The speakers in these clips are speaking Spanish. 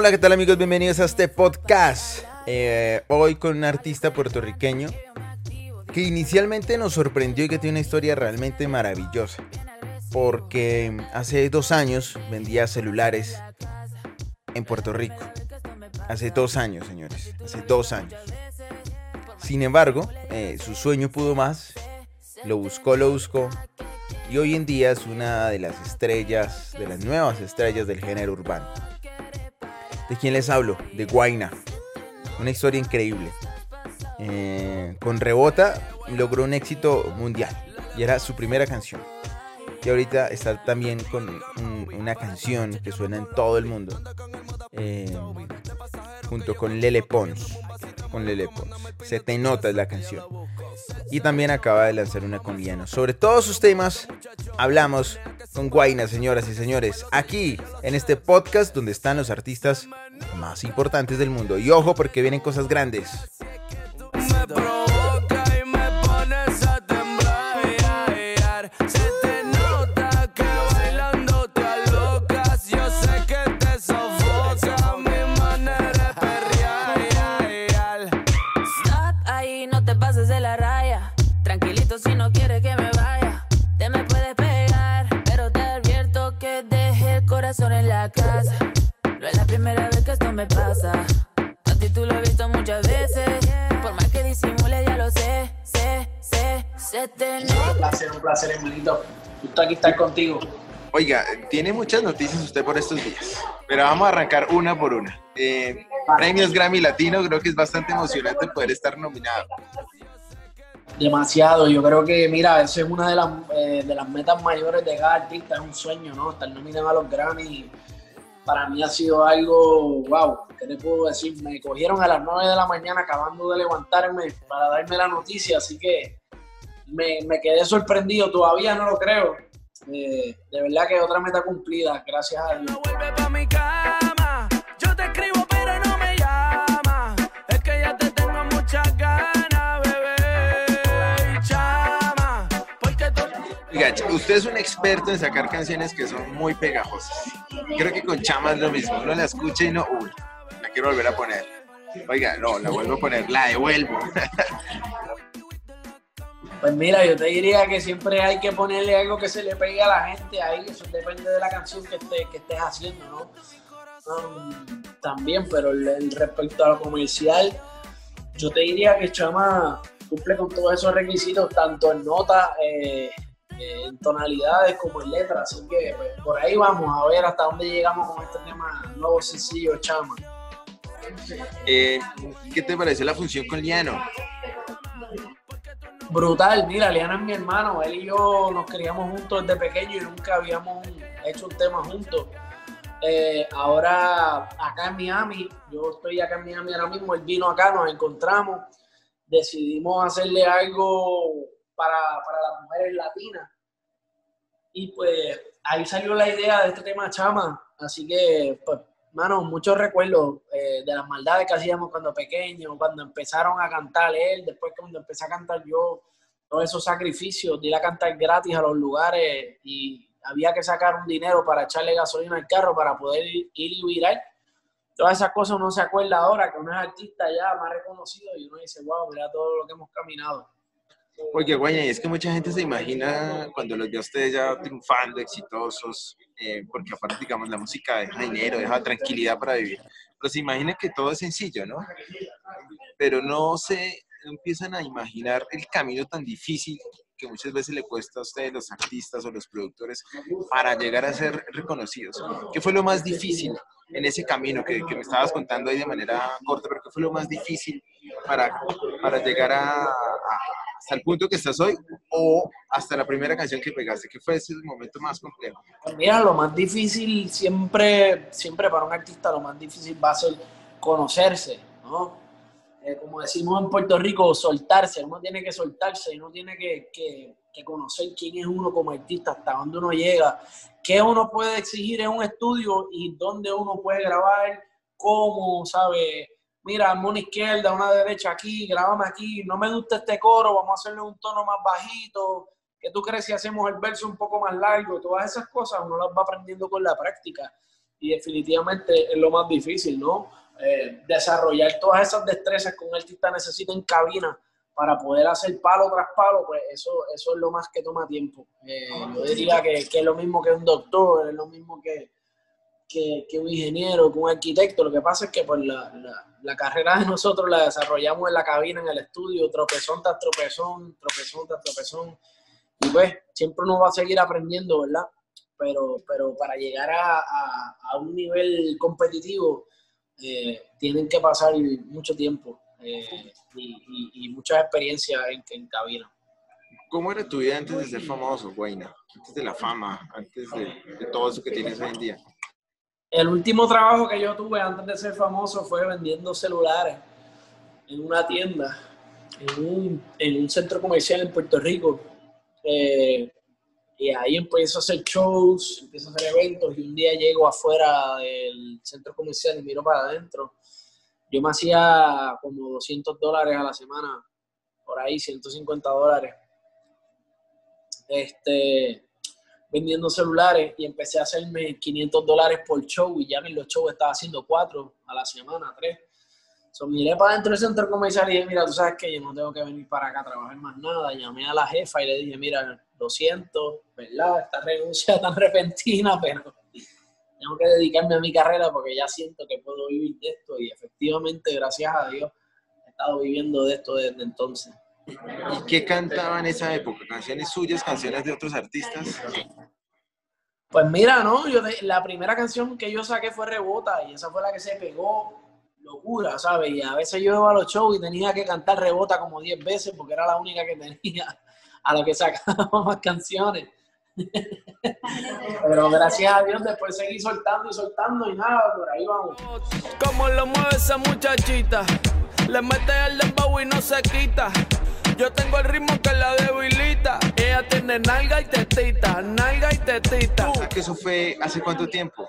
Hola, ¿qué tal amigos? Bienvenidos a este podcast. Eh, hoy con un artista puertorriqueño que inicialmente nos sorprendió y que tiene una historia realmente maravillosa. Porque hace dos años vendía celulares en Puerto Rico. Hace dos años, señores. Hace dos años. Sin embargo, eh, su sueño pudo más. Lo buscó, lo buscó. Y hoy en día es una de las estrellas, de las nuevas estrellas del género urbano. ¿De quién les hablo? De Guaina. Una historia increíble. Eh, con Rebota logró un éxito mundial y era su primera canción. Y ahorita está también con una canción que suena en todo el mundo. Eh, junto con Lele Pons. Con Lele Pons. Se te nota la canción. Y también acaba de lanzar una con. Sobre todos sus temas hablamos con Guaina, señoras y señores, aquí en este podcast donde están los artistas más importantes del mundo. Y ojo porque vienen cosas grandes. en la casa. No es la primera vez que esto me pasa. A ti tú lo he visto muchas veces. Por más que disimule, ya lo sé, sé, sé, sé tener. Un placer, un placer, hermanito. Gusto aquí estar contigo. Oiga, tiene muchas noticias usted por estos días, pero vamos a arrancar una por una. Eh, premios Grammy Latino, creo que es bastante emocionante poder estar nominado. Demasiado, yo creo que, mira, eso es una de las, eh, de las metas mayores de cada artista, es un sueño, ¿no? Estar nominado a los Grammy, para mí ha sido algo, wow, ¿qué te puedo decir? Me cogieron a las 9 de la mañana acabando de levantarme para darme la noticia, así que me, me quedé sorprendido, todavía no lo creo. Eh, de verdad que otra meta cumplida, gracias a Dios. usted es un experto en sacar canciones que son muy pegajosas. Creo que con Chama es lo mismo. Uno la escucha y no, uy, la quiero volver a poner. Oiga, no, la vuelvo a poner, la devuelvo. Pues mira, yo te diría que siempre hay que ponerle algo que se le pegue a la gente ahí, eso depende de la canción que, que estés haciendo, ¿no? Um, también, pero el, respecto a lo comercial, yo te diría que Chama cumple con todos esos requisitos, tanto en nota, eh, en tonalidades como en letras. Así que pues, por ahí vamos a ver hasta dónde llegamos con este tema nuevo sencillo, Chama. Eh, ¿Qué te pareció la función con Liano? Brutal, mira, Liano es mi hermano, él y yo nos criamos juntos desde pequeño y nunca habíamos hecho un tema juntos. Eh, ahora acá en Miami, yo estoy acá en Miami ahora mismo, él vino acá, nos encontramos, decidimos hacerle algo para, para las mujeres latinas. Y pues ahí salió la idea de este tema Chama. Así que, pues, mano, muchos recuerdos eh, de las maldades que hacíamos cuando pequeños, cuando empezaron a cantar él, después cuando empecé a cantar yo, todos esos sacrificios, de ir a cantar gratis a los lugares y había que sacar un dinero para echarle gasolina al carro para poder ir, y virar. Todas esas cosas uno se acuerda ahora, que uno es artista ya más reconocido y uno dice, wow, mira todo lo que hemos caminado. Porque, güey, es que mucha gente se imagina cuando los ve a ustedes ya triunfando, exitosos, eh, porque aparte, digamos, la música deja dinero, deja tranquilidad para vivir. Pero se imagina que todo es sencillo, ¿no? Pero no se empiezan a imaginar el camino tan difícil que muchas veces le cuesta a ustedes, los artistas o los productores, para llegar a ser reconocidos. ¿Qué fue lo más difícil en ese camino que, que me estabas contando ahí de manera corta, pero qué fue lo más difícil para, para llegar a, hasta el punto que estás hoy o hasta la primera canción que pegaste? ¿Qué fue ese momento más complejo? Pues mira, lo más difícil siempre, siempre para un artista, lo más difícil va a ser conocerse, ¿no? Eh, como decimos en Puerto Rico, soltarse. Uno tiene que soltarse, uno tiene que, que, que conocer quién es uno como artista, hasta dónde uno llega, qué uno puede exigir en un estudio y dónde uno puede grabar, cómo, ¿sabe? Mira, una izquierda, una derecha aquí, grabame aquí, no me gusta este coro, vamos a hacerle un tono más bajito, ¿qué tú crees si hacemos el verso un poco más largo? Todas esas cosas uno las va aprendiendo con la práctica. y definitivamente es lo más difícil, ¿no? Eh, desarrollar todas esas destrezas que un artista necesita en cabina para poder hacer palo tras palo, pues eso, eso es lo más que toma tiempo. Eh, yo diría que, que, es lo mismo que un doctor, es lo mismo que, que, que, un ingeniero, que un arquitecto. Lo que pasa es que pues, la, la, la, carrera de nosotros la desarrollamos en la cabina, en el estudio, tropezón tras tropezón, tropezón tras tropezón. Y pues siempre uno va a seguir aprendiendo, ¿verdad? Pero, pero para llegar a, a, a un nivel competitivo eh, tienen que pasar mucho tiempo eh, y, y, y, mucha experiencia en, en, cabina. ¿Cómo era tu vida antes de ser famoso, Guayna? Antes de la fama, antes de, de todo eso que tienes hoy en día. El último trabajo que yo tuve antes de ser famoso fue vendiendo celulares en una tienda, en un, en un centro comercial en Puerto Rico. Eh, y ahí empiezo a hacer shows, empiezo a hacer eventos y un día llego afuera del centro comercial y miro para adentro. Yo me hacía como 200 dólares a la semana, por ahí 150 dólares, este, vendiendo celulares y empecé a hacerme 500 dólares por show y ya en los shows estaba haciendo cuatro a la semana, tres. So, miré para dentro del centro comercial y dije, mira, tú sabes que yo no tengo que venir para acá a trabajar más nada. Llamé a la jefa y le dije, mira, lo siento, ¿verdad? Esta renuncia tan repentina, pero tengo que dedicarme a mi carrera porque ya siento que puedo vivir de esto y efectivamente, gracias a Dios, he estado viviendo de esto desde entonces. ¿Y qué cantaba en esa época? ¿Canciones suyas, canciones de otros artistas? Pues mira, ¿no? Yo de, la primera canción que yo saqué fue Rebota y esa fue la que se pegó locura, ¿sabes? Y a veces yo iba a los shows y tenía que cantar Rebota como 10 veces porque era la única que tenía a la que sacaba más canciones. Pero gracias a Dios después seguí soltando y soltando y nada, por ahí vamos. Como lo mueve esa muchachita, le mete el dembow y no se quita. Yo tengo el ritmo que la debilita. Ella tiene nalga y tetita, nalga y tetita. ¿Que eso fue hace cuánto tiempo?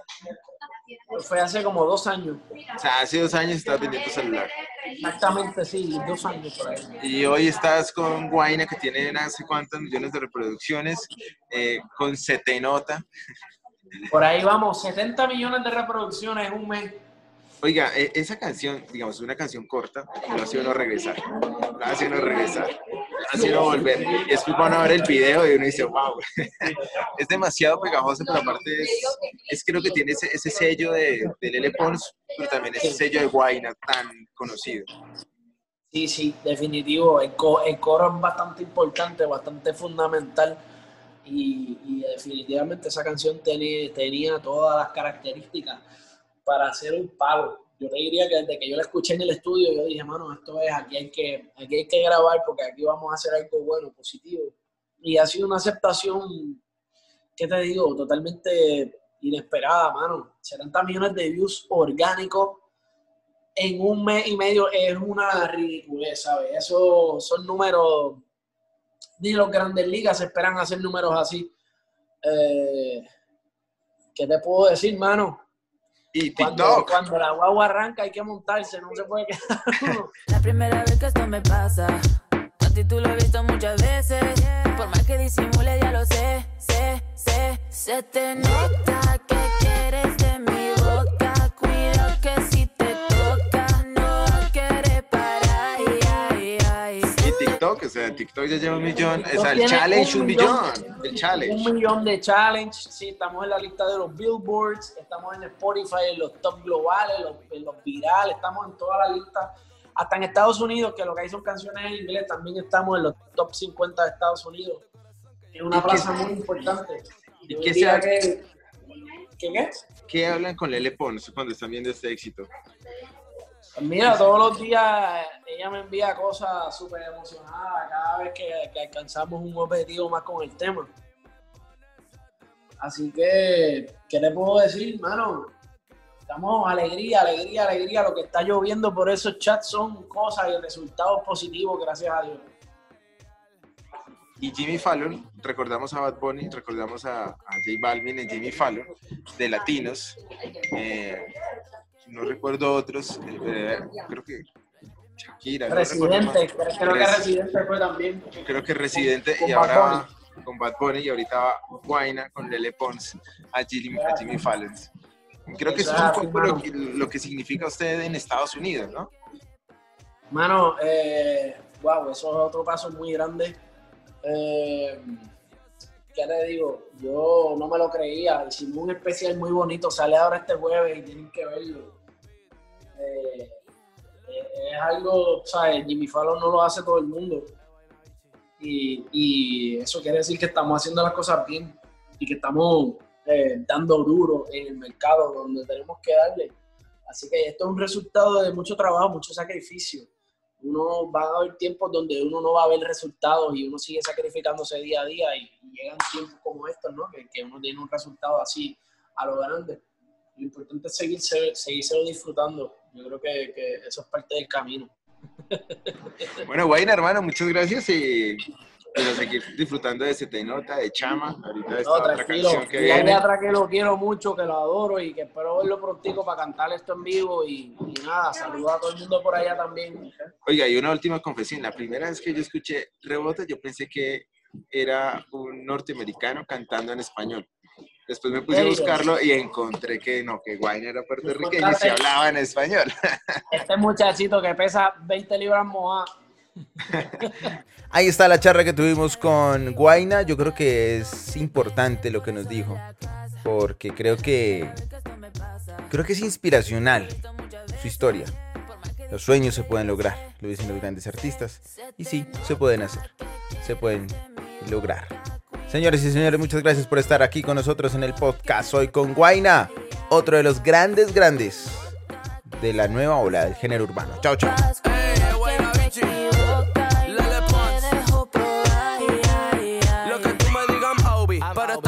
Fue hace como dos años. O sea, hace dos años estabas vendiendo celular. Exactamente, sí, dos años por ahí. Y hoy estás con Guaina, que tiene sé cuántos millones de reproducciones, eh, con Setenota. Por ahí vamos, 70 millones de reproducciones en un mes. Oiga, esa canción, digamos, es una canción corta, no hace uno regresar, no hace uno regresar, no hace uno volver. Y después van a ver el video y uno dice, wow, es demasiado pegajoso, pero aparte es, es creo que tiene ese, ese sello de, de, Lele Pons, pero también ese sello de Guayna tan conocido. Sí, sí, definitivo. El, co el coro es bastante importante, bastante fundamental. Y, y definitivamente esa canción tenía, tenía todas las características para hacer un palo. Yo te diría que desde que yo la escuché en el estudio, yo dije, mano, esto es, aquí hay que, aquí hay que grabar porque aquí vamos a hacer algo bueno, positivo. Y ha sido una aceptación, ¿qué te digo? Totalmente inesperada, mano. 70 millones de views orgánicos en un mes y medio es una ridiculez, ¿sabes? Eso son números, ni los grandes ligas esperan hacer números así. Eh, ¿Qué te puedo decir, mano? Y TikTok. Cuando, cuando, la guagua arranca hay que montarse, no se puede quedar. La primera vez que esto me pasa, a ti tú lo he visto muchas veces. Por más que disimule, ya lo sé, sé, sé. Se te nota TikTok, o sea, TikTok ya lleva un millón, o sea, el challenge un millón, el challenge. Un millón de challenge, sí, estamos en la lista de los billboards, estamos en Spotify, en los top globales, en los, en los virales, estamos en toda la lista. Hasta en Estados Unidos, que lo que hay son canciones en inglés, también estamos en los top 50 de Estados Unidos. Es una plaza muy importante. ¿Y qué, se que, ¿Qué qué? ¿Qué hablan con Lele Pons cuando están viendo este éxito? Pues mira, todos los días ella me envía cosas súper emocionadas cada vez que, que, alcanzamos un objetivo más con el tema. Así que, ¿qué le puedo decir, mano? Estamos alegría, alegría, alegría. Lo que está lloviendo por esos chats son cosas y resultados positivos, gracias a Dios. Y Jimmy Fallon, recordamos a Bad Bunny, recordamos a, a J Balvin y Jimmy Fallon, de Latinos. Eh, no recuerdo otros, eh, creo que Shakira. Residente, no creo, creo que Residente fue también. Creo que Residente y ahora va con Bad Bunny y ahorita va Guaina con Lele Pons a Jimmy, a Jimmy Fallon. Creo que eso es un poco lo mano. que, lo que significa usted en Estados Unidos, ¿no? Mano, eh, wow, eso es otro paso muy grande. Eh, ¿Qué te digo? Yo no me lo creía. Hicimos un especial muy bonito. Sale ahora este jueves y tienen que verlo. Eh, es algo, ¿sabes? Jimmy Fallon no lo hace todo el mundo. Y, y eso quiere decir que estamos haciendo las cosas bien y que estamos eh, dando duro en el mercado donde tenemos que darle. Así que esto es un resultado de mucho trabajo, mucho sacrificio. Uno va a haber tiempos donde uno no va a ver resultados y uno sigue sacrificándose día a día y, y llegan tiempos como estos, ¿no? Que, que uno tiene un resultado así a lo grande. Lo importante es seguirse, seguírselo disfrutando. Yo creo que, que eso es parte del camino. Bueno, Guayna, hermano, muchas gracias y pero seguir disfrutando de Se Te Nota, de Chama, ahorita esta No, otra canción que de viene. atrás que lo quiero mucho, que lo adoro y que espero verlo prontico para cantar esto en vivo. Y, y nada, saludos a todo el mundo por allá también. Oiga, y una última confesión. La primera vez que yo escuché Rebota, yo pensé que era un norteamericano cantando en español. Después me puse a buscarlo y encontré que no, que Guayna era puertorriqueño y se hablaba en español. Este muchachito que pesa 20 libras moja. Ahí está la charla que tuvimos con Guaina. Yo creo que es importante lo que nos dijo. Porque creo que. Creo que es inspiracional su historia. Los sueños se pueden lograr, lo dicen los grandes artistas. Y sí, se pueden hacer. Se pueden lograr. Señores y señores, muchas gracias por estar aquí con nosotros en el podcast. Hoy con Guaina, otro de los grandes, grandes de la nueva ola del género urbano. Chao, chao. Eh,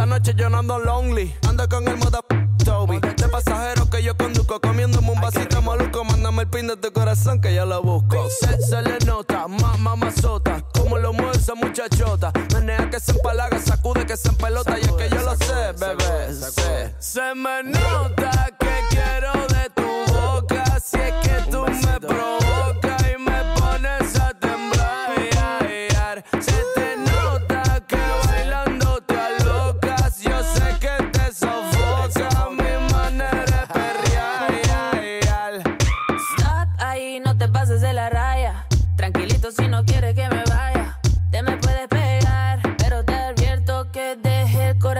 noche yo no ando lonely. Ando con el moda Toby. De pasajero que yo conduzco. Comiéndome un vasito maluco. El pin tu corazón que yo lo busco. Se, se le nota, más mamazota. Como lo mueve esa muchachota. Menea que se empalaga, sacude que se empelota. Y es que yo lo sé, bebé. sé. Se me nota